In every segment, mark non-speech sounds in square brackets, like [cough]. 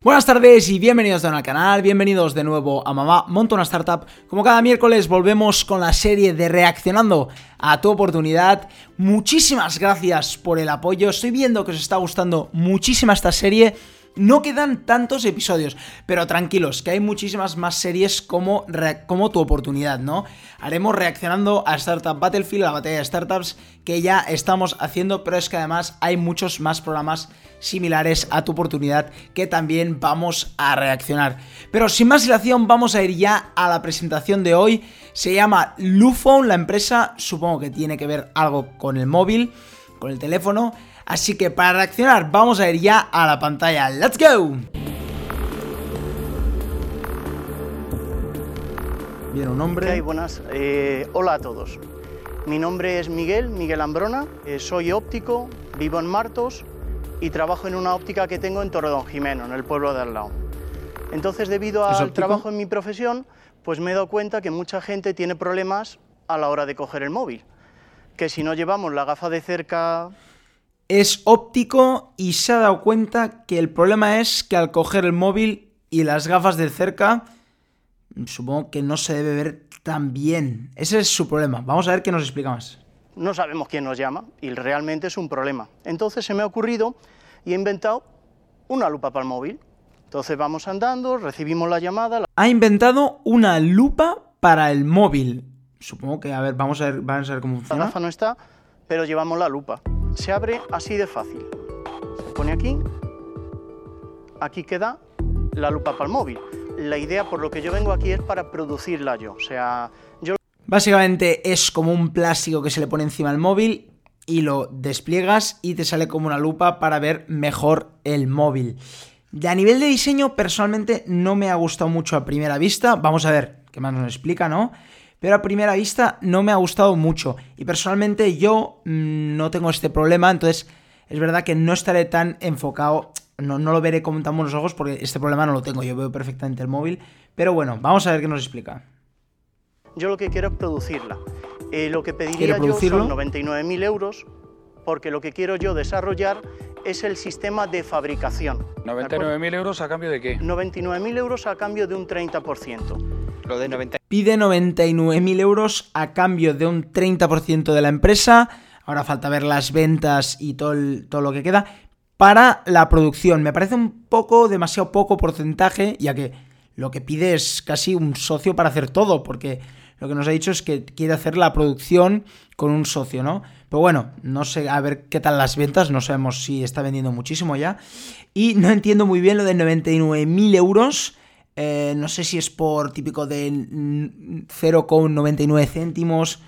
Buenas tardes y bienvenidos de nuevo al canal, bienvenidos de nuevo a Mamá Monta una Startup. Como cada miércoles volvemos con la serie de reaccionando a tu oportunidad. Muchísimas gracias por el apoyo, estoy viendo que os está gustando muchísima esta serie. No quedan tantos episodios, pero tranquilos, que hay muchísimas más series como, como tu oportunidad, ¿no? Haremos reaccionando a Startup Battlefield, la batalla de startups que ya estamos haciendo, pero es que además hay muchos más programas similares a tu oportunidad que también vamos a reaccionar. Pero sin más dilación, vamos a ir ya a la presentación de hoy. Se llama Lufone, la empresa, supongo que tiene que ver algo con el móvil, con el teléfono. Así que para reaccionar vamos a ir ya a la pantalla. ¡Let's go! Bien, un nombre. Buenas. Eh, hola a todos. Mi nombre es Miguel, Miguel Ambrona. Eh, soy óptico, vivo en Martos y trabajo en una óptica que tengo en Torredón Jimeno, en el pueblo de al lado. Entonces, debido al trabajo en mi profesión, pues me he dado cuenta que mucha gente tiene problemas a la hora de coger el móvil. Que si no llevamos la gafa de cerca es óptico y se ha dado cuenta que el problema es que al coger el móvil y las gafas de cerca, supongo que no se debe ver tan bien. Ese es su problema. Vamos a ver qué nos explica más. No sabemos quién nos llama y realmente es un problema. Entonces se me ha ocurrido y he inventado una lupa para el móvil. Entonces vamos andando, recibimos la llamada. Ha inventado una lupa para el móvil. Supongo que, a ver, vamos a ver, vamos a ver cómo funciona. La gafa no está, pero llevamos la lupa se abre así de fácil. Se pone aquí, aquí queda la lupa para el móvil. La idea, por lo que yo vengo aquí, es para producirla yo. O sea, yo... Básicamente es como un plástico que se le pone encima al móvil y lo despliegas y te sale como una lupa para ver mejor el móvil. A nivel de diseño, personalmente no me ha gustado mucho a primera vista. Vamos a ver qué más nos explica, ¿no? Pero a primera vista no me ha gustado mucho. Y personalmente yo mm, no tengo este problema, entonces es verdad que no estaré tan enfocado, no, no lo veré con tan buenos ojos porque este problema no lo tengo, yo veo perfectamente el móvil. Pero bueno, vamos a ver qué nos explica. Yo lo que quiero es producirla. Eh, lo que pediría yo son 99.000 euros, porque lo que quiero yo desarrollar es el sistema de fabricación. ¿99.000 euros a cambio de qué? 99.000 euros a cambio de un 30%. Pide 99.000 euros a cambio de un 30% de la empresa. Ahora falta ver las ventas y todo, todo lo que queda. Para la producción. Me parece un poco, demasiado poco porcentaje, ya que lo que pide es casi un socio para hacer todo, porque lo que nos ha dicho es que quiere hacer la producción con un socio, ¿no? Pero bueno, no sé, a ver qué tal las ventas, no sabemos si está vendiendo muchísimo ya. Y no entiendo muy bien lo de 99.000 euros eh, no sé si es por típico de 0,99 céntimos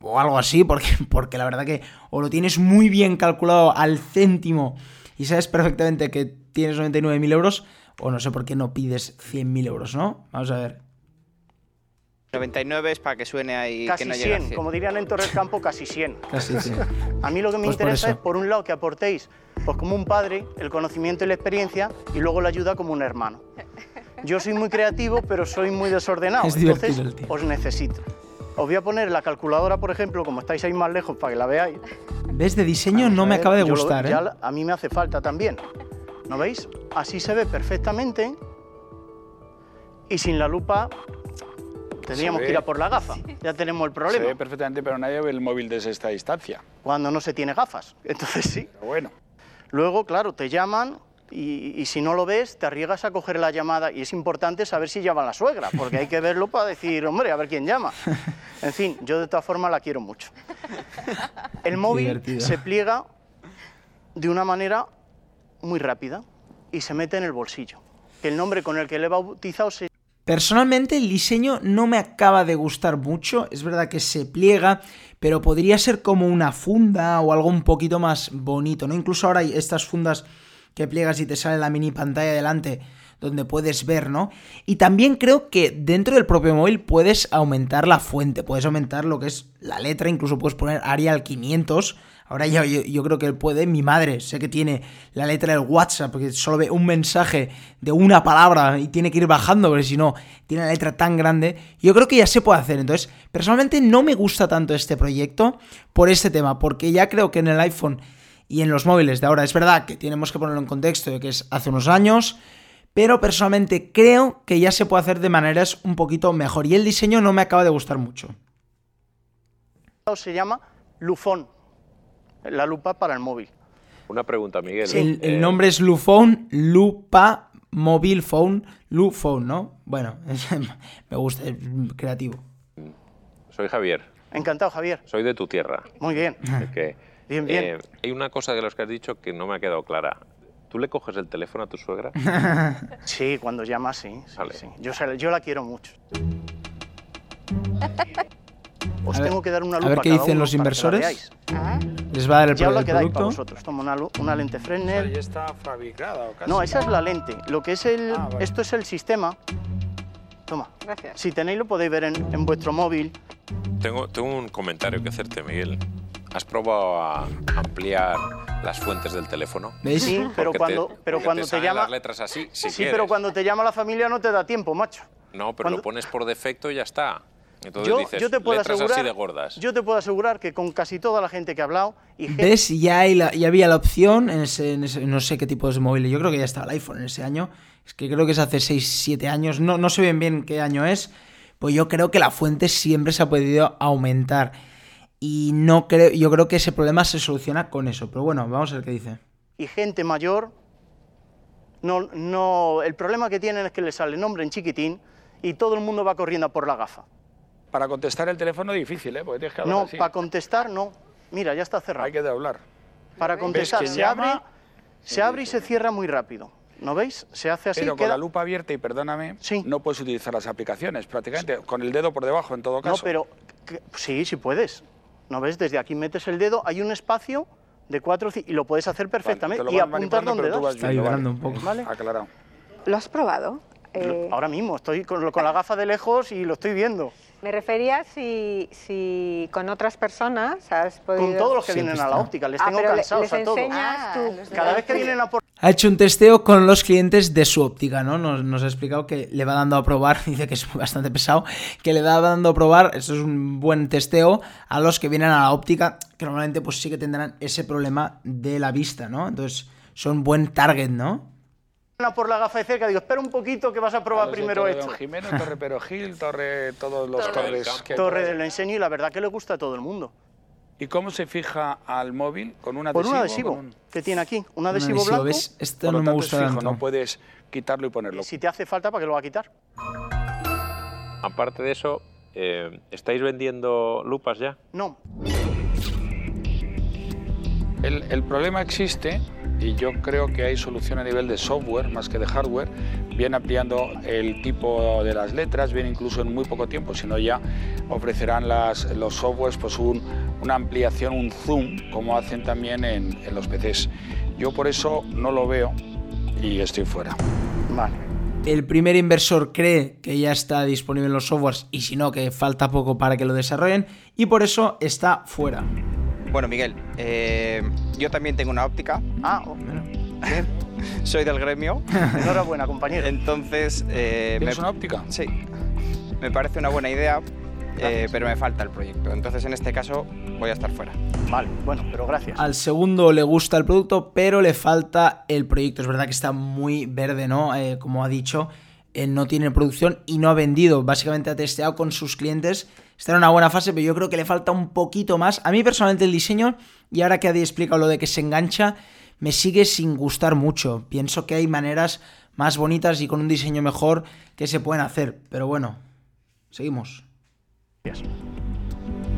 o algo así, porque, [laughs] porque la verdad que o lo tienes muy bien calculado al céntimo y sabes perfectamente que tienes 99.000 euros, o no sé por qué no pides 100.000 euros, ¿no? Vamos a ver. 99 es para que suene ahí casi que no 100, como dirían en Torres Campo, casi 100. [laughs] Casi 100. A mí lo que me pues interesa es, por un lado, que aportéis, pues como un padre, el conocimiento y la experiencia, y luego la ayuda como un hermano. Yo soy muy creativo, pero soy muy desordenado. entonces os necesito. Os voy a poner la calculadora, por ejemplo, como estáis ahí más lejos para que la veáis. ¿Ves? De diseño no me acaba de gustar. ¿eh? a mí me hace falta también. ¿No veis? Así se ve perfectamente. Y sin la lupa tendríamos que ir a por la gafa. Ya tenemos el problema. Se ve perfectamente, pero nadie ve el móvil desde esta distancia. Cuando no se tiene gafas. [laughs] Entonces sí. Pero bueno. Luego, claro, te llaman y, si no lo ves, te arriesgas a coger la llamada y es importante saber si llama la suegra, porque hay que verlo para decir, hombre, a ver quién llama. [laughs] En fin, yo de todas formas la quiero mucho. El móvil se pliega de una manera muy rápida y se mete en el bolsillo. El nombre con el que le he bautizado se... Personalmente el diseño no me acaba de gustar mucho, es verdad que se pliega, pero podría ser como una funda o algo un poquito más bonito, ¿no? Incluso ahora hay estas fundas que pliegas y te sale la mini pantalla delante donde puedes ver, ¿no? Y también creo que dentro del propio móvil puedes aumentar la fuente, puedes aumentar lo que es la letra, incluso puedes poner Arial 500. Ahora ya yo, creo que él puede, mi madre sé que tiene la letra del WhatsApp, porque solo ve un mensaje de una palabra y tiene que ir bajando, porque si no, tiene la letra tan grande. Yo creo que ya se puede hacer. Entonces, personalmente no me gusta tanto este proyecto por este tema, porque ya creo que en el iPhone y en los móviles de ahora. Es verdad que tenemos que ponerlo en contexto de que es hace unos años, pero personalmente creo que ya se puede hacer de maneras un poquito mejor y el diseño no me acaba de gustar mucho. Se llama Lufón, la lupa para el móvil. Una pregunta, Miguel. El, el Eh, nombre es Lufone, lupa, mobile phone, Lufone, ¿no? Bueno, [laughs] me gusta, es creativo. Soy Javier, Encantado, Javier. soy de tu tierra. Muy bien. que, Bien, bien. eh, hay una cosa de los que has dicho que no me ha quedado clara. ¿Tú le coges el teléfono a tu suegra? [laughs] Sí, cuando llama, sí. sí, Vale. sí. Yo, la quiero mucho. [laughs] Os A ver- tengo que dar una a lupa ver qué dicen los inversores. ¿Les va a dar el, Ya os pro- la el quedáis para producto? vosotros. Toma una, lente Fresnel. Ya está fabricada o casi. No, esa es la lente. Lo que es el, Ah, vale. esto es el sistema. Toma. gracias. Si tenéis lo podéis ver en, en vuestro móvil. tengo, tengo un comentario que hacerte, Miguel. ¿Has probado a ampliar las fuentes del teléfono? Sí, pero Porque cuando, te, pero cuando te te, llama. las letras así, si sí, quieres. pero cuando te llama la familia no te da tiempo, macho. No, pero cuando- lo pones por defecto y ya está. Entonces Yo, dices, yo te puedo letras asegurar. así de gordas. Yo te puedo asegurar que con casi toda la gente que he hablado y gente ¿Ves? Ya, hay la- ya había la opción en ese, en ese- no sé qué tipo de móvil. Yo creo que ya estaba el iPhone en ese año. Es que creo que es hace 6, 7 años. No, no sé bien bien qué año es. Pues yo creo que la fuente siempre se ha podido aumentar. Y no creo, yo creo que ese problema se soluciona con eso. Pero bueno, vamos a ver qué dice. y gente mayor, no, no, el problema que tienen es que les sale el nombre en chiquitín y todo el mundo va corriendo por la gafa. Para contestar el teléfono es difícil, ¿eh? Porque tienes que hablar No, así. para contestar no. Mira, ya está cerrado. Hay que hablar. Para contestar que se llama? abre, se abre y se cierra muy rápido. ¿No veis? Se hace así. Pero con queda- la lupa abierta, y perdóname, Sí. no puedes utilizar las aplicaciones prácticamente. Con el dedo por debajo, en todo No, caso. pero que- sí, sí puedes. ¿No ves? Desde aquí metes el dedo, hay un espacio de cuatro ci- y lo puedes hacer Vale, perfectamente te lo y apuntar donde das. Está vale. un poco. ¿Vale? [laughs] Aclarado. ¿Lo has probado? Eh, Ahora mismo estoy con, con la gafa de lejos y lo estoy viendo. me refería si, si con otras personas has podido... Con todos los que Siempre vienen a la está. óptica, les Ah, tengo cansados les a todos. Ah, tú. Cada vez que vienen a por Ha hecho un testeo con los clientes de su óptica, ¿no? Nos, nos ha explicado que le va dando a probar, [laughs] dice que es bastante pesado, que le va dando a probar, eso es un buen testeo, a los que vienen a la óptica, que normalmente pues sí que tendrán ese problema de la vista, ¿no? Entonces son buen target, ¿no? por la gafa de cerca, digo, espera un poquito que vas a probar primero Torre esto. Don Jimeno, Torre Perogil, Torre, todos los Torre torres. Torre del enseño y la verdad que le gusta a todo el mundo. ¿Y cómo se fija al móvil? ¿Con un adhesivo? un adhesivo con un- que tiene aquí, un Un adhesivo adhesivo, blanco. ¿ves? Lo no me gusta fijo, tanto. no puedes quitarlo y ponerlo. Si te hace falta, ¿para que lo va a quitar? Aparte de eso, eh, ¿estáis vendiendo lupas ya? No. El, el problema existe y yo creo que hay solución a nivel de software más que de hardware. Bien ampliando el tipo de las letras, bien incluso en muy poco tiempo, sino ya ofrecerán las, los softwares pues un- una ampliación, un zoom, como hacen también en, en los PCs. Yo por eso no lo veo y estoy fuera. Vale. El primer inversor cree que ya está disponible en los softwares y si no, que falta poco para que lo desarrollen y por eso está fuera. Bueno, Miguel, eh, yo también tengo una óptica, Ah, oh, bien. [laughs] soy del gremio, [laughs] Enhorabuena, compañero. entonces eh, me, ¿Tienes una óptica? sí, me parece una buena idea, eh, pero me falta el proyecto. Entonces, en este caso, voy a estar fuera. Vale, bueno, pero gracias. Al segundo le gusta el producto, pero le falta el proyecto. Es verdad que está muy verde, ¿no? Eh, como ha dicho, él no tiene producción y no ha vendido. Básicamente ha testeado con sus clientes. Está en una buena fase, pero yo creo que le falta un poquito más. A mí personalmente el diseño, y ahora que ha explicado lo de que se engancha, me sigue sin gustar mucho. Pienso que hay maneras más bonitas y con un diseño mejor que se pueden hacer. Pero bueno, seguimos.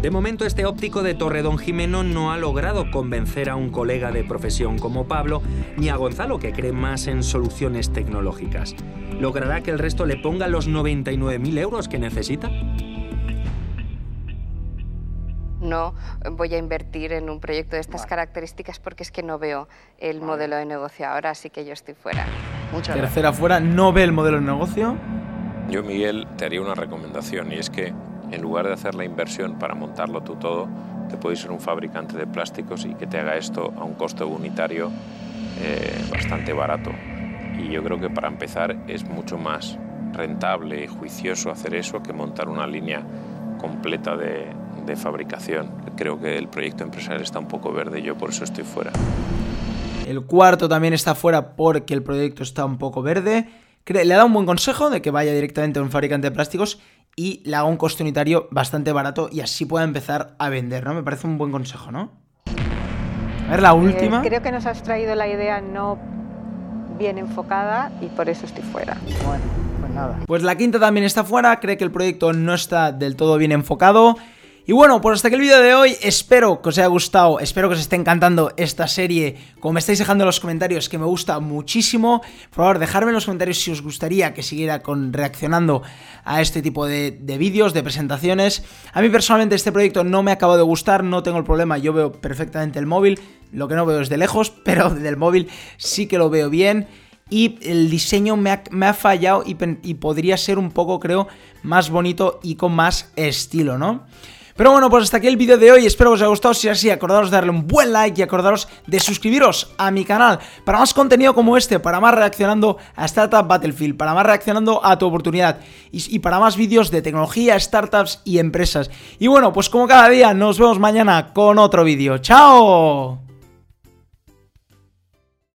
De momento este óptico de Torredón Jimeno no ha logrado convencer a un colega de profesión como Pablo, ni a Gonzalo, que cree más en soluciones tecnológicas. ¿Logrará que el resto le ponga los 99.000 euros que necesita? No voy a invertir en un proyecto de estas características porque es que no veo el modelo de negocio ahora, así que yo estoy fuera. Muchas gracias. Tercera fuera, no ve el modelo de negocio. Yo, Miguel, te haría una recomendación y es que en lugar de hacer la inversión para montarlo tú todo, te puedes a un fabricante de plásticos y que te haga esto a un costo unitario eh, bastante barato. Y yo creo que para empezar es mucho más rentable y juicioso hacer eso que montar una línea completa de, de fabricación. Creo que el proyecto empresarial está un poco verde yo por eso estoy fuera. El cuarto también está fuera porque el proyecto está un poco verde. Le ha dado un buen consejo de que vaya directamente a un fabricante de plásticos y le haga un coste unitario bastante barato y así pueda empezar a vender, ¿no? Me parece un buen consejo, ¿no? A ver, la eh, última. creo que nos has traído la idea no bien enfocada y por eso estoy fuera. Bueno, pues nada. Pues la quinta también está fuera, cree que el proyecto no está del todo bien enfocado y bueno, pues hasta aquí el vídeo de hoy, espero que os haya gustado, espero que os esté encantando esta serie, como me estáis dejando en los comentarios, que me gusta muchísimo, por favor, dejadme en los comentarios si os gustaría que siguiera con reaccionando a este tipo de, de vídeos, de presentaciones. A mí personalmente este proyecto no me acaba de gustar, no tengo el problema, yo veo perfectamente el móvil, lo que no veo es de lejos, [laughs] pero del móvil sí que lo veo bien y el diseño me ha, fallado y, y, podría ser un poco, creo, más bonito y con más estilo, ¿no? Pero bueno, pues hasta aquí el vídeo de hoy, espero que os haya gustado, si es así, acordaros de darle un buen like y acordaros de suscribiros a mi canal para más contenido como este, para más reaccionando a Startup Battlefield, para más reaccionando a tu oportunidad y, y para más vídeos de tecnología, startups y empresas. Y bueno, pues como cada día, nos vemos mañana con otro vídeo. ¡Chao!